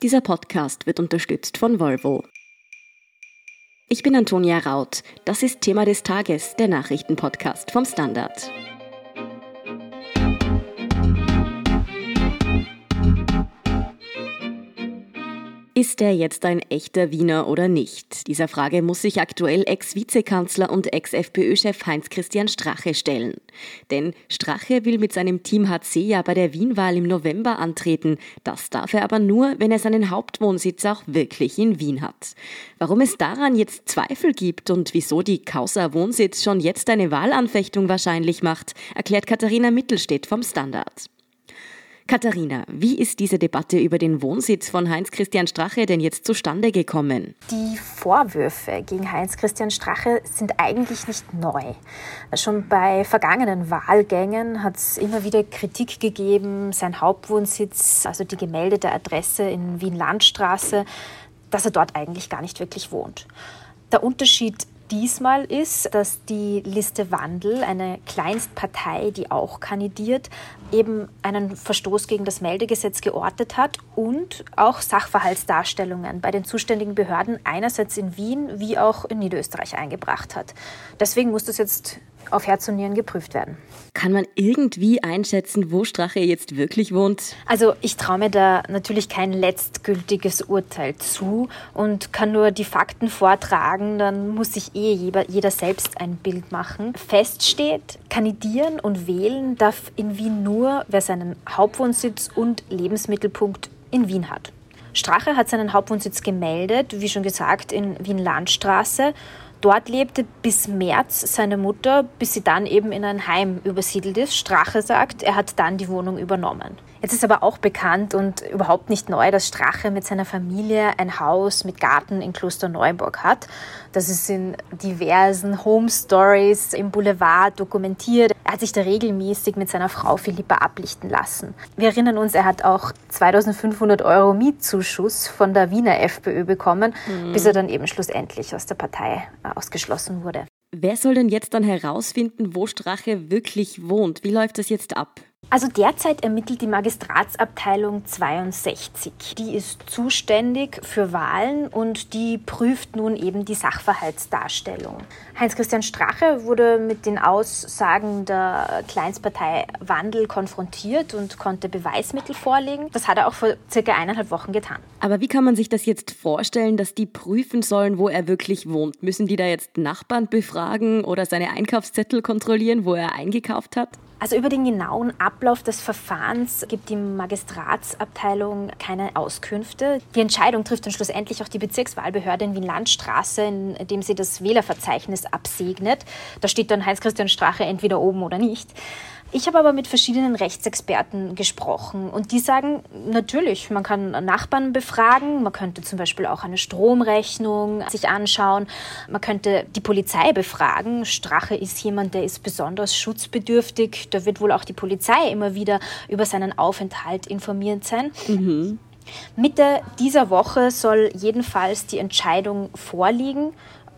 Dieser Podcast wird unterstützt von Volvo. Ich bin Antonia Raut. Das ist Thema des Tages, der Nachrichtenpodcast vom Standard. Ist er jetzt ein echter Wiener oder nicht? Dieser Frage muss sich aktuell Ex-Vizekanzler und Ex-FPÖ-Chef Heinz-Christian Strache stellen. Denn Strache will mit seinem Team HC ja bei der Wienwahl im November antreten. Das darf er aber nur, wenn er seinen Hauptwohnsitz auch wirklich in Wien hat. Warum es daran jetzt Zweifel gibt und wieso die Causa Wohnsitz schon jetzt eine Wahlanfechtung wahrscheinlich macht, erklärt Katharina Mittelstedt vom Standard. Katharina, wie ist diese Debatte über den Wohnsitz von Heinz-Christian Strache denn jetzt zustande gekommen? Die Vorwürfe gegen Heinz-Christian Strache sind eigentlich nicht neu. Schon bei vergangenen Wahlgängen hat es immer wieder Kritik gegeben, sein Hauptwohnsitz, also die gemeldete Adresse in Wien-Landstraße, dass er dort eigentlich gar nicht wirklich wohnt. Der Unterschied diesmal ist, dass die Liste Wandel, eine Kleinstpartei, die auch kandidiert, eben einen Verstoß gegen das Meldegesetz geortet hat und auch Sachverhaltsdarstellungen bei den zuständigen Behörden einerseits in Wien wie auch in Niederösterreich eingebracht hat. Deswegen muss das jetzt auf Herz und Nieren geprüft werden. Kann man irgendwie einschätzen, wo Strache jetzt wirklich wohnt? Also ich traue mir da natürlich kein letztgültiges Urteil zu und kann nur die Fakten vortragen, dann muss sich eh jeder, jeder selbst ein Bild machen. Fest steht, kandidieren und wählen darf in Wien nur, wer seinen Hauptwohnsitz und Lebensmittelpunkt in Wien hat. Strache hat seinen Hauptwohnsitz gemeldet, wie schon gesagt, in Wien-Landstraße Dort lebte bis März seine Mutter, bis sie dann eben in ein Heim übersiedelt ist. Strache sagt, er hat dann die Wohnung übernommen. Jetzt ist aber auch bekannt und überhaupt nicht neu, dass Strache mit seiner Familie ein Haus mit Garten in Klosterneuburg hat. Das ist in diversen Home Stories im Boulevard dokumentiert. Er hat sich da regelmäßig mit seiner Frau Philippa ablichten lassen. Wir erinnern uns, er hat auch 2500 Euro Mietzuschuss von der Wiener FPÖ bekommen, mhm. bis er dann eben schlussendlich aus der Partei äh, ausgeschlossen wurde. Wer soll denn jetzt dann herausfinden, wo Strache wirklich wohnt? Wie läuft das jetzt ab? Also derzeit ermittelt die Magistratsabteilung 62. Die ist zuständig für Wahlen und die prüft nun eben die Sachverhaltsdarstellung. Heinz-Christian Strache wurde mit den Aussagen der Kleinstpartei Wandel konfrontiert und konnte Beweismittel vorlegen. Das hat er auch vor circa eineinhalb Wochen getan. Aber wie kann man sich das jetzt vorstellen, dass die prüfen sollen, wo er wirklich wohnt? Müssen die da jetzt Nachbarn befragen oder seine Einkaufszettel kontrollieren, wo er eingekauft hat? Also über den genauen Ablauf des Verfahrens gibt die Magistratsabteilung keine Auskünfte. Die Entscheidung trifft dann schlussendlich auch die Bezirkswahlbehörde in Wien-Landstraße, indem sie das Wählerverzeichnis absegnet. Da steht dann Heinz-Christian Strache entweder oben oder nicht. Ich habe aber mit verschiedenen Rechtsexperten gesprochen und die sagen, natürlich, man kann Nachbarn befragen, man könnte zum Beispiel auch eine Stromrechnung sich anschauen, man könnte die Polizei befragen. Strache ist jemand, der ist besonders schutzbedürftig, da wird wohl auch die Polizei immer wieder über seinen Aufenthalt informiert sein. Mhm. Mitte dieser Woche soll jedenfalls die Entscheidung vorliegen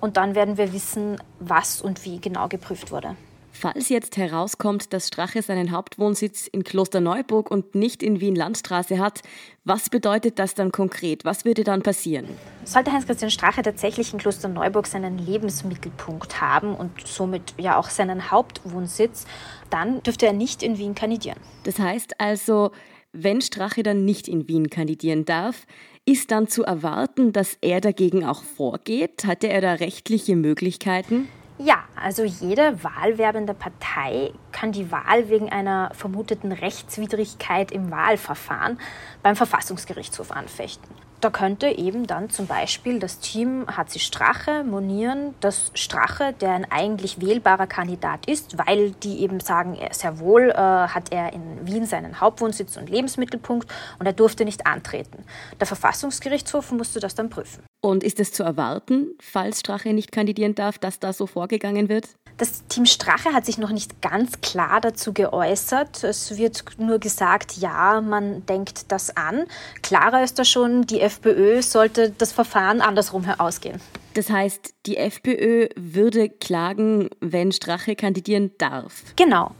und dann werden wir wissen, was und wie genau geprüft wurde. Falls jetzt herauskommt, dass Strache seinen Hauptwohnsitz in Klosterneuburg und nicht in Wien-Landstraße hat, was bedeutet das dann konkret? Was würde dann passieren? Sollte Heinz-Christian Strache tatsächlich in Klosterneuburg seinen Lebensmittelpunkt haben und somit ja auch seinen Hauptwohnsitz, dann dürfte er nicht in Wien kandidieren. Das heißt also, wenn Strache dann nicht in Wien kandidieren darf, ist dann zu erwarten, dass er dagegen auch vorgeht? Hatte er da rechtliche Möglichkeiten? Ja, also jede wahlwerbende Partei kann die Wahl wegen einer vermuteten Rechtswidrigkeit im Wahlverfahren beim Verfassungsgerichtshof anfechten. Da könnte eben dann zum Beispiel das Team HC Strache monieren, dass Strache, der ein eigentlich wählbarer Kandidat ist, weil die eben sagen, sehr wohl äh, hat er in Wien seinen Hauptwohnsitz und Lebensmittelpunkt und er durfte nicht antreten. Der Verfassungsgerichtshof musste das dann prüfen. Und ist es zu erwarten, falls Strache nicht kandidieren darf, dass da so vorgegangen wird? Das Team Strache hat sich noch nicht ganz klar dazu geäußert. Es wird nur gesagt, ja, man denkt das an. Klarer ist da schon, die FPÖ sollte das Verfahren andersrum ausgehen. Das heißt, die FPÖ würde klagen, wenn Strache kandidieren darf. Genau.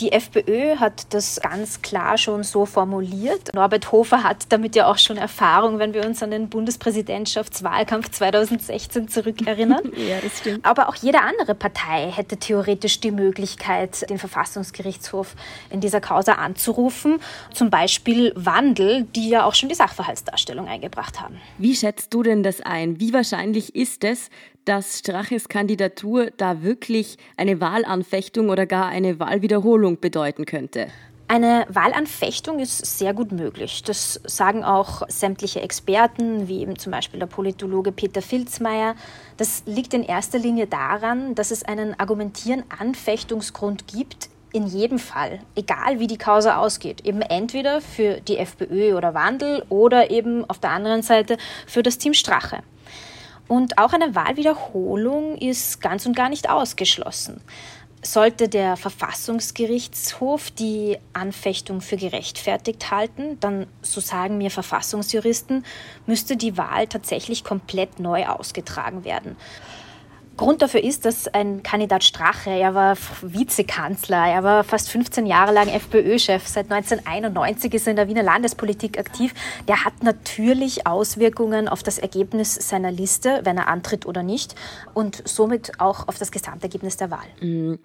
Die FPÖ hat das ganz klar schon so formuliert. Norbert Hofer hat damit ja auch schon Erfahrung, wenn wir uns an den Bundespräsidentschaftswahlkampf 2016 zurückerinnern. ja, das stimmt. Aber auch jede andere Partei hätte theoretisch die Möglichkeit, den Verfassungsgerichtshof in dieser Causa anzurufen. Zum Beispiel Wandel, die ja auch schon die Sachverhaltsdarstellung eingebracht haben. Wie schätzt du denn das ein? Wie wahrscheinlich ist es, dass Straches Kandidatur da wirklich eine Wahlanfechtung oder gar eine Wahlwiederholung bedeuten könnte? Eine Wahlanfechtung ist sehr gut möglich. Das sagen auch sämtliche Experten, wie eben zum Beispiel der Politologe Peter Filzmeier. Das liegt in erster Linie daran, dass es einen Argumentieren-Anfechtungsgrund gibt, in jedem Fall, egal wie die Causa ausgeht, eben entweder für die FPÖ oder Wandel oder eben auf der anderen Seite für das Team Strache. Und auch eine Wahlwiederholung ist ganz und gar nicht ausgeschlossen. Sollte der Verfassungsgerichtshof die Anfechtung für gerechtfertigt halten, dann, so sagen mir Verfassungsjuristen, müsste die Wahl tatsächlich komplett neu ausgetragen werden. Grund dafür ist, dass ein Kandidat Strache, er war Vizekanzler, er war fast 15 Jahre lang FPÖ-Chef, seit 1991 ist er in der Wiener Landespolitik aktiv. Der hat natürlich Auswirkungen auf das Ergebnis seiner Liste, wenn er antritt oder nicht, und somit auch auf das Gesamtergebnis der Wahl. Mhm.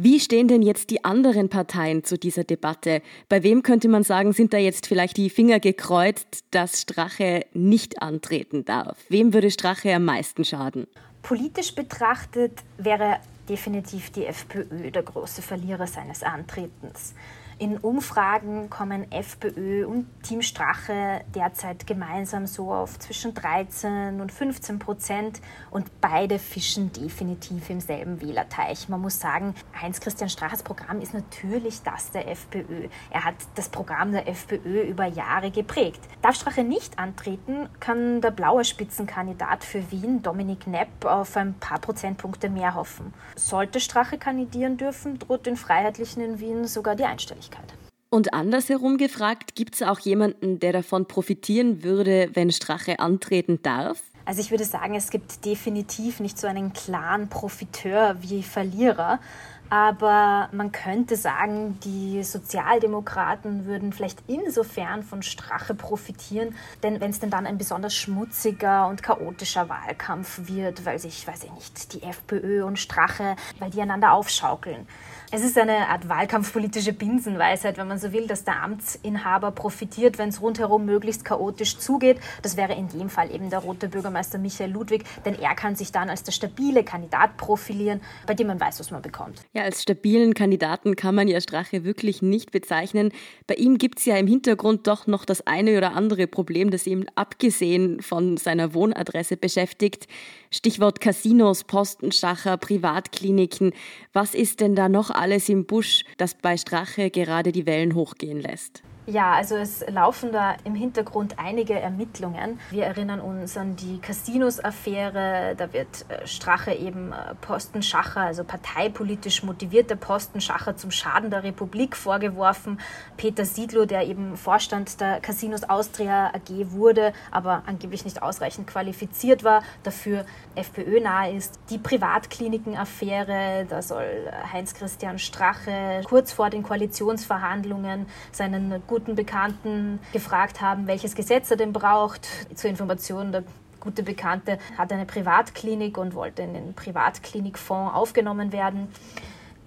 Wie stehen denn jetzt die anderen Parteien zu dieser Debatte? Bei wem könnte man sagen, sind da jetzt vielleicht die Finger gekreuzt, dass Strache nicht antreten darf? Wem würde Strache am meisten schaden? Politisch betrachtet wäre definitiv die FPÖ der große Verlierer seines Antretens. In Umfragen kommen FPÖ und Team Strache derzeit gemeinsam so auf zwischen 13 und 15 Prozent und beide fischen definitiv im selben Wählerteich. Man muss sagen, Heinz-Christian Straches Programm ist natürlich das der FPÖ. Er hat das Programm der FPÖ über Jahre geprägt. Darf Strache nicht antreten, kann der blaue Spitzenkandidat für Wien, Dominik Nepp, auf ein paar Prozentpunkte mehr hoffen. Sollte Strache kandidieren dürfen, droht den Freiheitlichen in Wien sogar die Einstelligkeit. Öffentlichkeit. Und andersherum gefragt, gibt es auch jemanden, der davon profitieren würde, wenn Strache antreten darf? Also ich würde sagen, es gibt definitiv nicht so einen klaren Profiteur wie Verlierer. Aber man könnte sagen, die Sozialdemokraten würden vielleicht insofern von Strache profitieren, denn wenn es denn dann ein besonders schmutziger und chaotischer Wahlkampf wird, weil sich, weiß ich nicht, die FPÖ und Strache, weil die einander aufschaukeln. Es ist eine Art wahlkampfpolitische Binsenweisheit, wenn man so will, dass der Amtsinhaber profitiert, wenn es rundherum möglichst chaotisch zugeht. Das wäre in dem Fall eben der rote Bürgermeister Michael Ludwig, denn er kann sich dann als der stabile Kandidat profilieren, bei dem man weiß, was man bekommt. Ja, als stabilen Kandidaten kann man ja Strache wirklich nicht bezeichnen. Bei ihm gibt es ja im Hintergrund doch noch das eine oder andere Problem, das ihm abgesehen von seiner Wohnadresse beschäftigt. Stichwort Casinos, Postenschacher, Privatkliniken. Was ist denn da noch alles im Busch, das bei Strache gerade die Wellen hochgehen lässt? Ja, also es laufen da im Hintergrund einige Ermittlungen. Wir erinnern uns an die Casinos-Affäre. Da wird äh, Strache eben äh, Postenschacher, also parteipolitisch motivierter Postenschacher zum Schaden der Republik vorgeworfen. Peter Siedlow, der eben Vorstand der Casinos Austria AG wurde, aber angeblich nicht ausreichend qualifiziert war, dafür FPÖ nahe ist. Die Privatkliniken-Affäre, da soll Heinz-Christian Strache kurz vor den Koalitionsverhandlungen seinen guten guten Bekannten gefragt haben, welches Gesetz er denn braucht. Zur Information, der gute Bekannte hat eine Privatklinik und wollte in den Privatklinikfonds aufgenommen werden.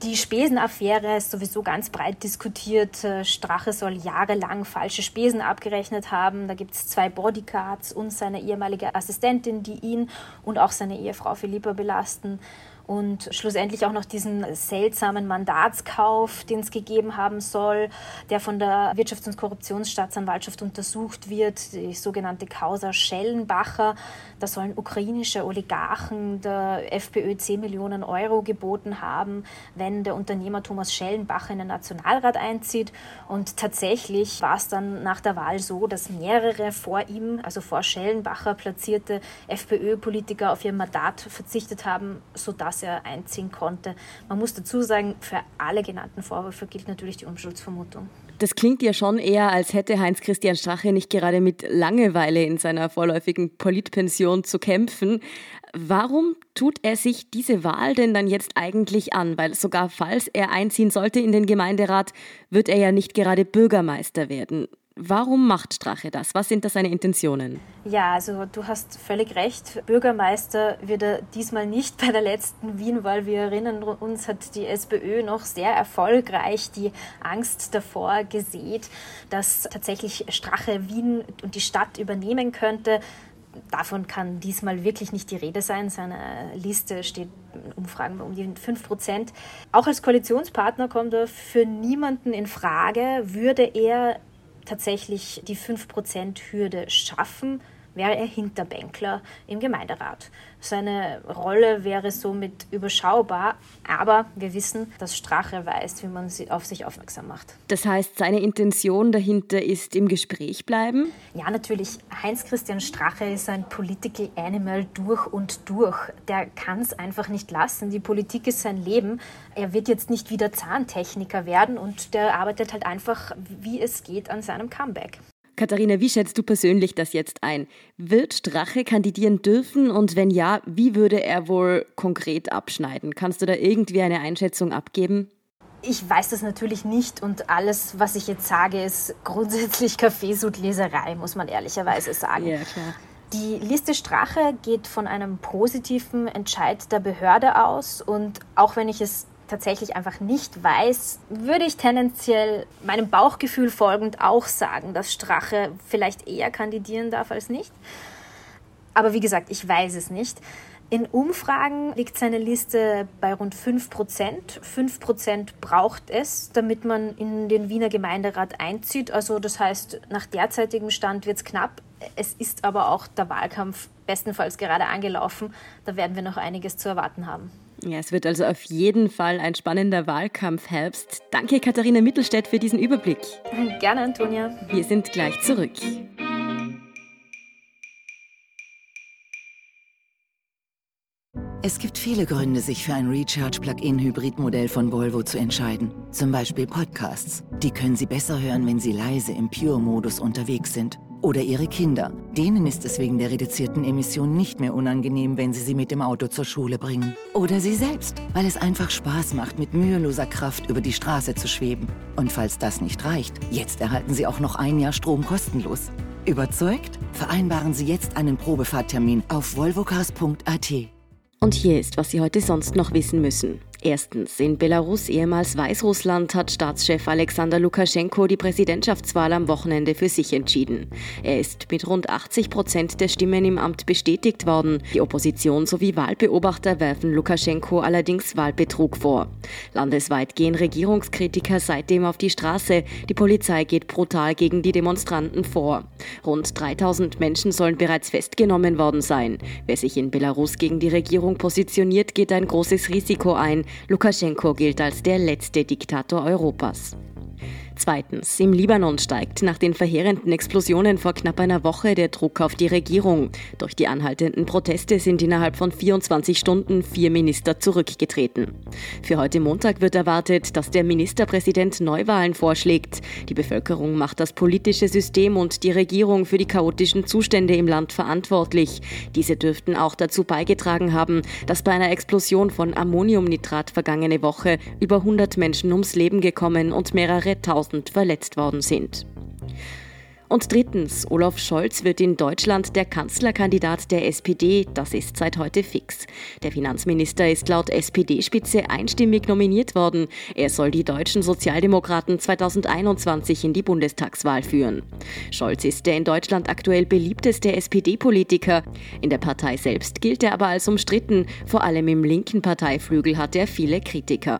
Die Spesenaffäre ist sowieso ganz breit diskutiert. Strache soll jahrelang falsche Spesen abgerechnet haben. Da gibt es zwei Bodyguards und seine ehemalige Assistentin, die ihn und auch seine Ehefrau Philippa belasten und schlussendlich auch noch diesen seltsamen Mandatskauf, den es gegeben haben soll, der von der Wirtschafts- und Korruptionsstaatsanwaltschaft untersucht wird, die sogenannte Causa Schellenbacher. Da sollen ukrainische Oligarchen der FPÖ 10 Millionen Euro geboten haben, wenn der Unternehmer Thomas Schellenbacher in den Nationalrat einzieht. Und tatsächlich war es dann nach der Wahl so, dass mehrere vor ihm, also vor Schellenbacher platzierte FPÖ-Politiker auf ihr Mandat verzichtet haben, sodass er einziehen konnte. Man muss dazu sagen, für alle genannten Vorwürfe gilt natürlich die Unschuldsvermutung. Das klingt ja schon eher, als hätte Heinz-Christian Strache nicht gerade mit Langeweile in seiner vorläufigen Politpension zu kämpfen. Warum tut er sich diese Wahl denn dann jetzt eigentlich an? Weil sogar falls er einziehen sollte in den Gemeinderat, wird er ja nicht gerade Bürgermeister werden. Warum macht Strache das? Was sind da seine Intentionen? Ja, also du hast völlig recht. Bürgermeister wird er diesmal nicht bei der letzten Wien-Wahl. Wir erinnern uns, hat die SPÖ noch sehr erfolgreich die Angst davor gesät, dass tatsächlich Strache Wien und die Stadt übernehmen könnte. Davon kann diesmal wirklich nicht die Rede sein. Seine Liste steht in Umfragen um die 5 Prozent. Auch als Koalitionspartner kommt er für niemanden in Frage. Würde er tatsächlich die 5%-Hürde schaffen, wäre er Hinterbänkler im Gemeinderat. Seine Rolle wäre somit überschaubar, aber wir wissen, dass Strache weiß, wie man auf sich aufmerksam macht. Das heißt, seine Intention dahinter ist im Gespräch bleiben? Ja, natürlich. Heinz-Christian Strache ist ein Political Animal durch und durch. Der kann es einfach nicht lassen. Die Politik ist sein Leben. Er wird jetzt nicht wieder Zahntechniker werden und der arbeitet halt einfach, wie es geht, an seinem Comeback. Katharina, wie schätzt du persönlich das jetzt ein? Wird Strache kandidieren dürfen und wenn ja, wie würde er wohl konkret abschneiden? Kannst du da irgendwie eine Einschätzung abgeben? Ich weiß das natürlich nicht und alles, was ich jetzt sage, ist grundsätzlich Kaffeesudleserei, muss man ehrlicherweise sagen. Ja, klar. Die Liste Strache geht von einem positiven Entscheid der Behörde aus und auch wenn ich es tatsächlich einfach nicht weiß, würde ich tendenziell meinem Bauchgefühl folgend auch sagen, dass Strache vielleicht eher kandidieren darf als nicht. Aber wie gesagt, ich weiß es nicht. In Umfragen liegt seine Liste bei rund 5 Prozent. 5 Prozent braucht es, damit man in den Wiener Gemeinderat einzieht. Also das heißt, nach derzeitigem Stand wird es knapp. Es ist aber auch der Wahlkampf bestenfalls gerade angelaufen. Da werden wir noch einiges zu erwarten haben. Ja, es wird also auf jeden Fall ein spannender Wahlkampfherbst. Danke, Katharina Mittelstädt, für diesen Überblick. Gerne, Antonia. Wir sind gleich zurück. Es gibt viele Gründe, sich für ein Recharge-Plug-in-Hybrid-Modell von Volvo zu entscheiden. Zum Beispiel Podcasts. Die können Sie besser hören, wenn Sie leise im Pure-Modus unterwegs sind. Oder Ihre Kinder. Denen ist es wegen der reduzierten Emissionen nicht mehr unangenehm, wenn Sie sie mit dem Auto zur Schule bringen. Oder Sie selbst, weil es einfach Spaß macht, mit müheloser Kraft über die Straße zu schweben. Und falls das nicht reicht, jetzt erhalten Sie auch noch ein Jahr Strom kostenlos. Überzeugt? Vereinbaren Sie jetzt einen Probefahrttermin auf volvocars.at. Und hier ist, was Sie heute sonst noch wissen müssen. Erstens, in Belarus, ehemals Weißrussland, hat Staatschef Alexander Lukaschenko die Präsidentschaftswahl am Wochenende für sich entschieden. Er ist mit rund 80 Prozent der Stimmen im Amt bestätigt worden. Die Opposition sowie Wahlbeobachter werfen Lukaschenko allerdings Wahlbetrug vor. Landesweit gehen Regierungskritiker seitdem auf die Straße. Die Polizei geht brutal gegen die Demonstranten vor. Rund 3000 Menschen sollen bereits festgenommen worden sein. Wer sich in Belarus gegen die Regierung positioniert, geht ein großes Risiko ein. Lukaschenko gilt als der letzte Diktator Europas. Zweitens, im Libanon steigt nach den verheerenden Explosionen vor knapp einer Woche der Druck auf die Regierung. Durch die anhaltenden Proteste sind innerhalb von 24 Stunden vier Minister zurückgetreten. Für heute Montag wird erwartet, dass der Ministerpräsident Neuwahlen vorschlägt. Die Bevölkerung macht das politische System und die Regierung für die chaotischen Zustände im Land verantwortlich. Diese dürften auch dazu beigetragen haben, dass bei einer Explosion von Ammoniumnitrat vergangene Woche über 100 Menschen ums Leben gekommen und mehrere tausend verletzt worden sind. Und drittens, Olaf Scholz wird in Deutschland der Kanzlerkandidat der SPD. Das ist seit heute fix. Der Finanzminister ist laut SPD-Spitze einstimmig nominiert worden. Er soll die deutschen Sozialdemokraten 2021 in die Bundestagswahl führen. Scholz ist der in Deutschland aktuell beliebteste SPD-Politiker. In der Partei selbst gilt er aber als umstritten. Vor allem im linken Parteiflügel hat er viele Kritiker.